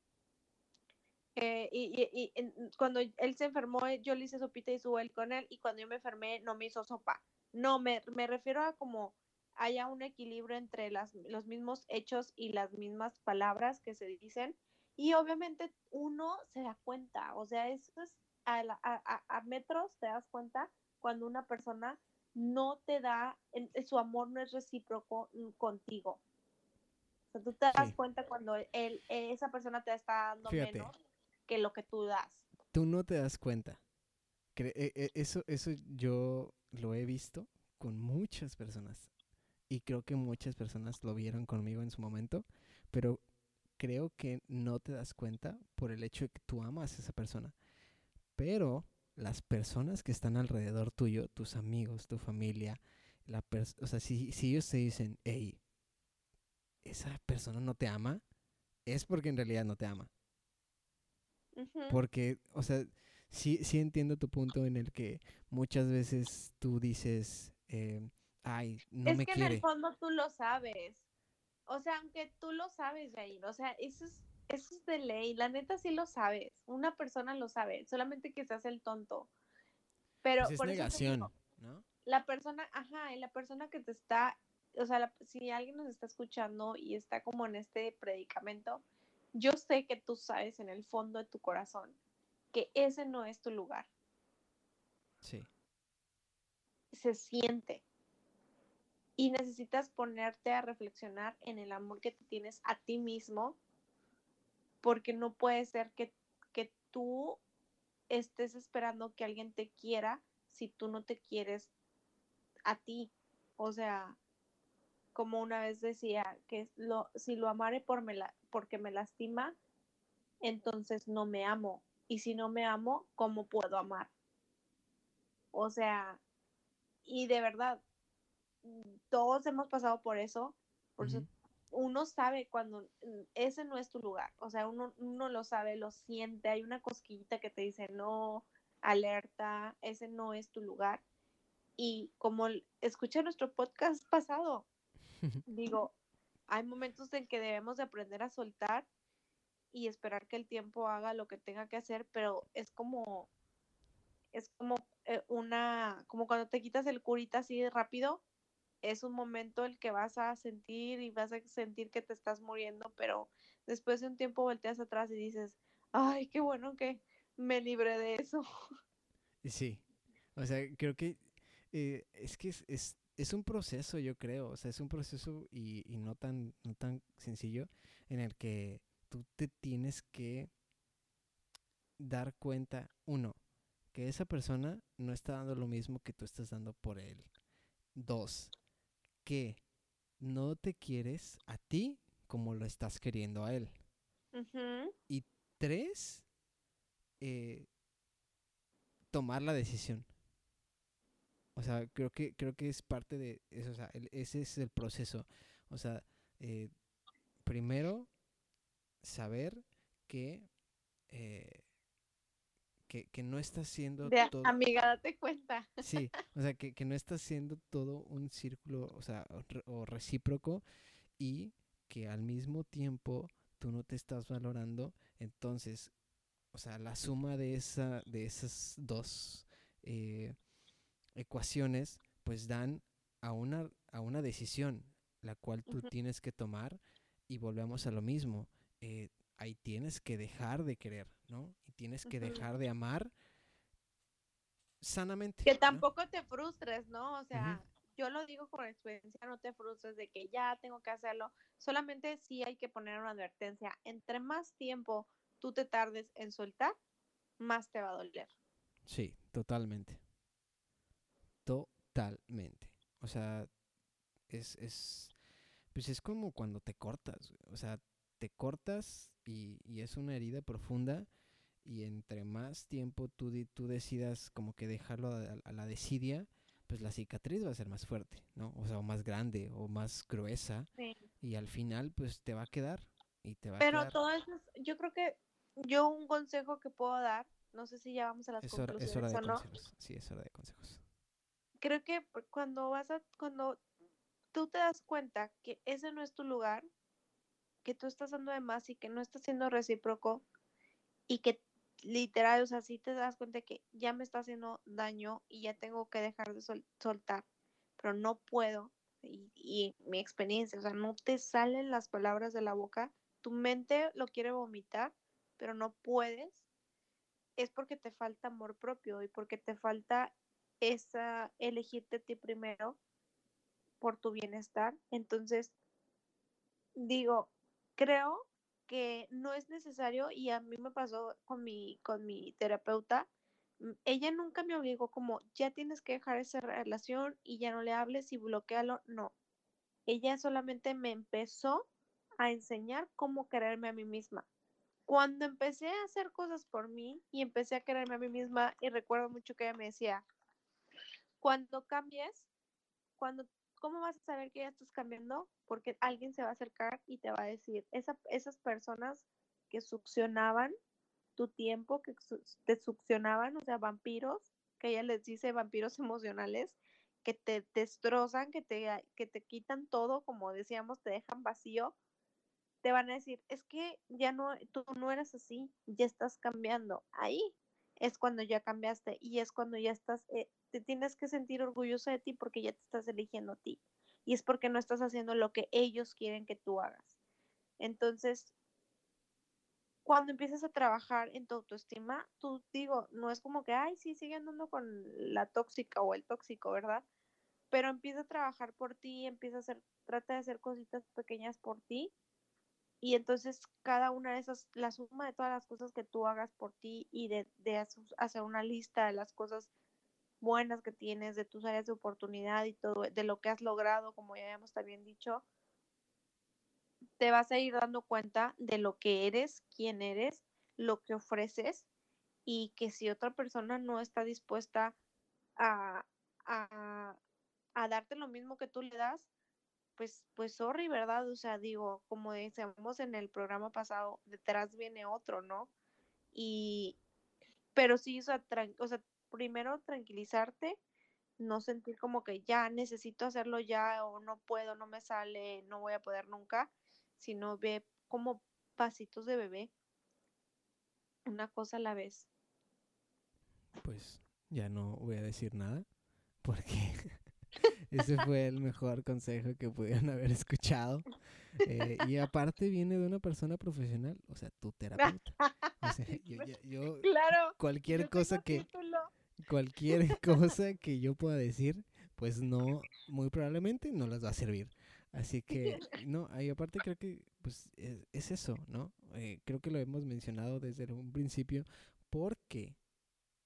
Eh, y, y, y cuando él se enfermó, yo le hice sopita y estuve él con él. Y cuando yo me enfermé, no me hizo sopa. No, me, me refiero a como haya un equilibrio entre las, los mismos hechos y las mismas palabras que se dicen. Y obviamente uno se da cuenta, o sea, eso es a, a, a metros te das cuenta cuando una persona no te da, su amor no es recíproco contigo. O sea, tú te das cuenta cuando él, esa persona te está dando menos que lo que tú das. Tú no te das cuenta. E, e, eso, eso yo lo he visto con muchas personas. Y creo que muchas personas lo vieron conmigo en su momento. Pero creo que no te das cuenta por el hecho de que tú amas a esa persona. Pero las personas que están alrededor tuyo, tus amigos, tu familia, la o sea, si, si ellos te dicen, hey, esa persona no te ama, es porque en realidad no te ama. Porque, o sea, sí, sí entiendo tu punto en el que muchas veces tú dices, eh, ay, no me quiere. Es que en el fondo tú lo sabes. O sea, aunque tú lo sabes, Jair, o sea, eso es eso es de ley, la neta sí lo sabes, una persona lo sabe, solamente que se hace el tonto. Pero pues es negación, ¿no? La persona, ajá, y la persona que te está, o sea, si alguien nos está escuchando y está como en este predicamento, yo sé que tú sabes en el fondo de tu corazón que ese no es tu lugar. Sí. Se siente. Y necesitas ponerte a reflexionar en el amor que te tienes a ti mismo porque no puede ser que, tú estés esperando que alguien te quiera si tú no te quieres a ti. O sea, como una vez decía, que si lo amare por me porque me lastima, entonces no me amo. Y si no me amo, ¿cómo puedo amar? O sea, y de verdad, todos hemos pasado por eso, por eso uno sabe cuando mm, ese no es tu lugar, o sea, uno, uno lo sabe, lo siente, hay una cosquillita que te dice, no, alerta, ese no es tu lugar. Y como escuché nuestro podcast pasado, digo, hay momentos en que debemos de aprender a soltar y esperar que el tiempo haga lo que tenga que hacer, pero es como, es como eh, una, como cuando te quitas el curita así rápido, es un momento el que vas a sentir y vas a sentir que te estás muriendo, pero después de un tiempo volteas atrás y dices, ay, qué bueno que me libré de eso. Sí, o sea, creo que eh, es que es, es, un proceso, yo creo, o sea, es un proceso y, y no, tan, no tan sencillo en el que tú te tienes que dar cuenta, uno, que esa persona no está dando lo mismo que tú estás dando por él. Dos, que no te quieres a ti como lo estás queriendo a él. Y tres, eh, tomar la decisión. O sea, creo que, creo que es parte de eso, o sea, ese es el proceso. O sea, eh, primero, saber que eh, que, no está haciendo todo... Amiga, date cuenta. Sí, o sea, que, no está haciendo todo un círculo, o sea, o, recíproco y que al mismo tiempo tú no te estás valorando, entonces, o sea, la suma de, esa, de esas dos eh, ecuaciones, pues dan a una, a una decisión, la cual tú tienes que tomar y volvemos a lo mismo. Eh, ahí tienes que dejar de querer, ¿no? tienes que dejar de amar sanamente. Que tampoco te frustres, ¿no? O sea, yo lo digo con experiencia, no te frustres de que ya tengo que hacerlo. Solamente sí hay que poner una advertencia. Entre más tiempo tú te tardes en soltar, más te va a doler. Sí, totalmente. Totalmente. O sea, es, es, pues es como cuando te cortas. O sea, te cortas y, y es una herida profunda y entre más tiempo tú, tú decidas como que dejarlo a, la desidia, pues la cicatriz va a ser más fuerte, ¿no? O sea, o más grande o más gruesa. Y al final, pues te va a quedar y te va Pero a quedar. todo eso, yo creo que yo un consejo que puedo dar no sé si ya vamos a las Es hora, conclusiones es hora de o no. consejos. Sí, es hora de consejos. Creo que cuando vas a, cuando tú te das cuenta que ese no es tu lugar, que tú estás dando de más y que no estás siendo recíproco y que literal, o sea, sí te das cuenta que ya me está haciendo daño y ya tengo que dejar de sol- soltar, pero no puedo. Y, y mi experiencia, o sea, no te salen las palabras de la boca, tu mente lo quiere vomitar, pero no puedes, es porque te falta amor propio y porque te falta esa elegirte a ti primero por tu bienestar. Entonces, digo, creo que no es necesario y a mí me pasó con mi, con mi terapeuta. mm, Ella nunca me obligó como, ya tienes que dejar esa relación y ya no le hables y bloquealo. No. Ella solamente me empezó a enseñar cómo quererme a mí misma. Cuando empecé a hacer cosas por mí y empecé a quererme a mí misma, y recuerdo mucho que ella me decía, cuando cambies, cuando, ¿cómo vas a saber que ya estás cambiando? Porque alguien se va a acercar y te va a decir, esa, esas personas que succionaban tu tiempo, que te succionaban, o sea, vampiros, que ella les dice vampiros emocionales, que te destrozan, que te, que te quitan todo, como decíamos, te dejan vacío, te van a decir, es que ya no, tú no eres así, ya estás cambiando. Ahí es cuando ya cambiaste y es cuando ya estás, eh, te tienes que sentir orgulloso de ti porque ya te estás eligiendo a ti. Y es porque no estás haciendo lo que ellos quieren que tú hagas. Entonces, cuando empiezas a trabajar en tu autoestima, tú digo, no es como que, ay, sí, sigue andando con la tóxica o el tóxico, ¿verdad? Pero empieza a trabajar por ti, empieza a hacer, trata de hacer cositas pequeñas por ti y entonces cada una de esas, la suma de todas las cosas que tú hagas por ti y de, de hacer- una lista de las cosas buenas que tienes, de tus áreas de oportunidad y todo, de lo que has logrado, como ya habíamos también dicho, te vas a ir dando cuenta de lo que eres, quién eres, lo que ofreces y que si otra persona no está dispuesta a, a, a darte lo mismo que tú le das, pues, pues sorry, ¿verdad? O sea, digo, como decíamos en el programa pasado, detrás viene otro, ¿no? Y, pero sí, o sea, o sea, primero tranquilizarte, no sentir como que ya necesito hacerlo ya o no puedo, no me sale, no voy a poder nunca, sino ve como pasitos de bebé, una cosa a la vez. Pues ya no voy a decir nada porque ese fue el mejor consejo que pudieron haber escuchado. Eh, y aparte viene de una persona profesional, o sea, tu terapeuta. O sea, yo, yo- yo- Claro. cualquier yo cosa que título. cualquier cosa que yo pueda decir, pues no, muy probablemente no las va a servir. Así que, no, y aparte creo que, pues, es, es eso, ¿no? Eh, creo que lo hemos mencionado desde un principio, porque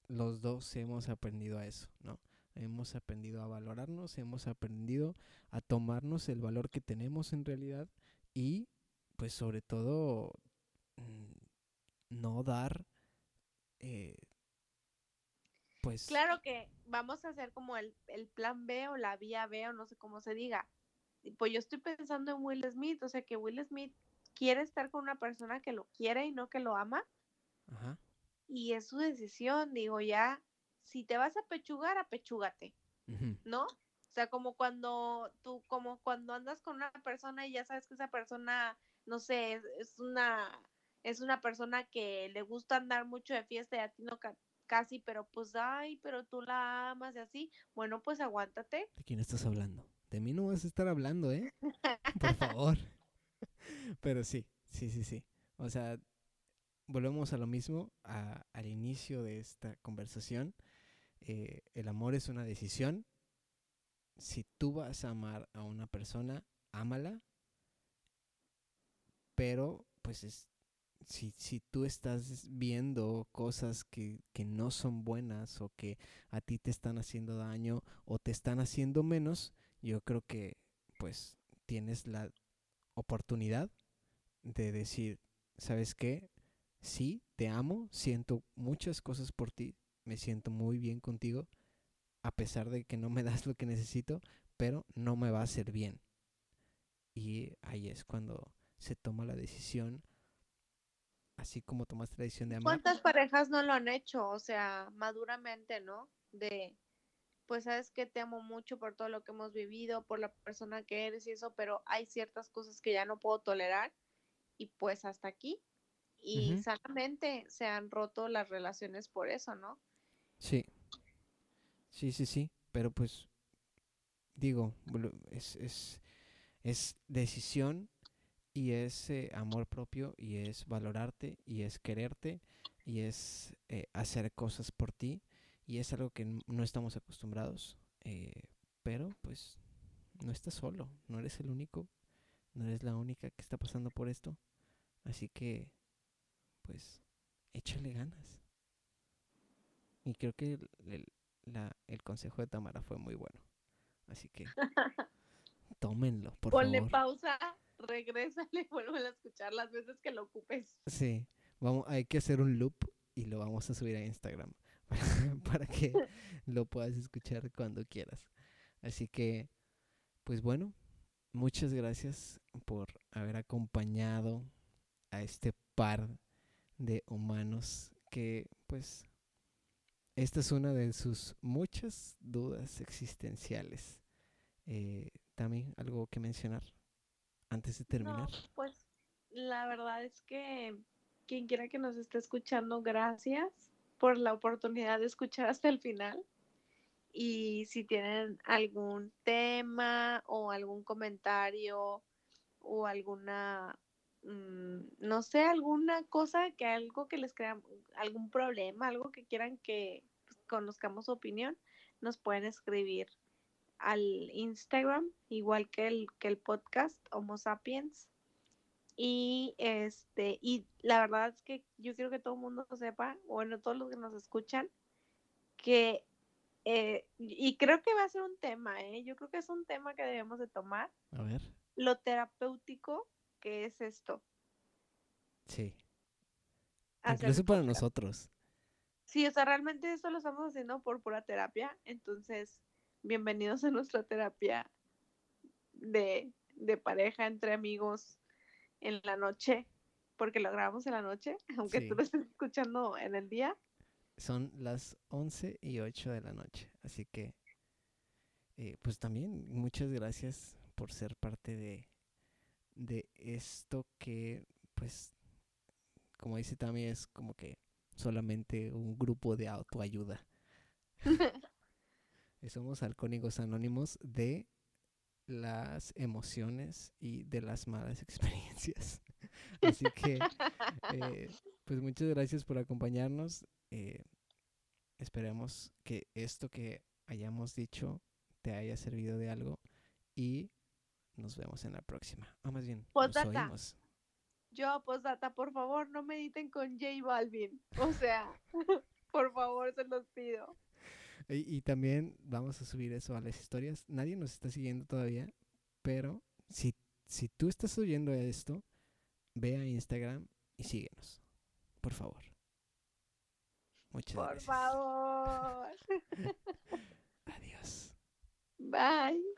los dos hemos aprendido a eso, ¿no? Hemos aprendido a valorarnos, hemos aprendido a tomarnos el valor que tenemos en realidad y, pues, sobre todo, mm, no dar, eh, pues... Claro que vamos a hacer como el, el plan B o la vía B o no sé cómo se diga. Pues yo estoy pensando en Will Smith, o sea que Will Smith quiere estar con una persona que lo quiere y no que lo ama, Ajá. y es su decisión, digo, ya, si te vas a pechugar, apechúgate. ¿no? O sea, como cuando tú, como cuando andas con una persona y ya sabes que esa persona, no sé, es, es una, es una persona que le gusta andar mucho de fiesta y a ti no ca- casi, pero pues, ay, pero tú la amas y así, bueno, pues aguántate. ¿De quién estás hablando? De mí no vas a estar hablando, ¿eh? Por favor. Pero sí, sí, sí, sí. O sea, volvemos a lo mismo, a- al inicio de esta conversación. Eh, el amor es una decisión. Si tú vas a amar a una persona, ámala. Pero, pues, es, si, si tú estás viendo cosas que, que no son buenas o que a ti te están haciendo daño o te están haciendo menos, yo creo que, pues, tienes la oportunidad de decir, ¿sabes qué? Sí, te amo, siento muchas cosas por ti, me siento muy bien contigo, a pesar de que no me das lo que necesito, pero no me va a hacer bien. Y ahí es cuando se toma la decisión así como tomaste la decisión de amar. ¿Cuántas parejas no lo han hecho? O sea, maduramente, ¿no? De, pues sabes que te amo mucho por todo lo que hemos vivido, por la persona que eres y eso, pero hay ciertas cosas que ya no puedo tolerar y pues hasta aquí. Y Ujú. sanamente se han roto las relaciones por eso, ¿no? Sí. Sí, sí, sí. Pero pues, digo, es, es, es decisión y es eh, amor propio y es valorarte y es quererte y es eh, hacer cosas por ti y es algo que no estamos acostumbrados. eh, pero pues no estás solo, no eres el único, no eres la única que está pasando por esto. Así que, pues, échale ganas. Y creo que el, el- la- el consejo de Tamara fue muy bueno. Así que tómenlo, por Ponle favor. pausa, regrésale, vuelve a escuchar las veces que lo ocupes. Sí, vamos, hay que hacer un loop y lo vamos a subir a Instagram para que lo puedas escuchar cuando quieras. Así que, pues bueno, muchas gracias por haber acompañado a este par de humanos que, pues, esta es una de sus muchas dudas existenciales. Eh, Tami, ¿algo que mencionar antes de terminar? No, pues la verdad es que quien quiera que nos esté escuchando, gracias por la oportunidad de escuchar hasta el final. Y si tienen algún tema o algún comentario o alguna, mm, no sé, alguna cosa que algo que les crea, algún problema, algo que quieran que pues, conozcamos su opinión, nos pueden escribir al Instagram, igual que el, que el podcast Homo Sapiens. Y este, y la verdad es que yo quiero que todo el mundo sepa, bueno, todos los que nos escuchan, que, eh, y creo que va a ser un tema, ¿eh? yo creo que es un tema que debemos de tomar, A ver, lo terapéutico que es esto. sí. hacer Incluso para podcast. nosotros. Sí, o sea, realmente esto lo estamos haciendo por pura terapia, entonces, bienvenidos a nuestra terapia de, de pareja entre amigos en la noche, porque lo grabamos en la noche, aunque Sí. tú lo estés escuchando en el día. Son las 11 y 8 de la noche. Así que, eh, pues también muchas gracias por ser parte de, de esto que, pues, como dice Tami, es como que solamente un grupo de autoayuda. Eh, Somos alcohólicos anónimos de las emociones y de las malas experiencias. Así que, eh, pues muchas gracias por acompañarnos. eh, esperemos que esto que hayamos dicho te haya servido de algo y nos vemos en la próxima. Ah, más bien, nos Postdata. oímos. Yo, postdata, por favor, no mediten con J Balvin. O sea, por favor, se los pido. Y, y también vamos a subir eso a las historias. Nadie nos está siguiendo todavía, pero si, si tú estás oyendo esto, ve a Instagram y síguenos. Por favor. Muchas Por gracias. favor. Adiós. Bye.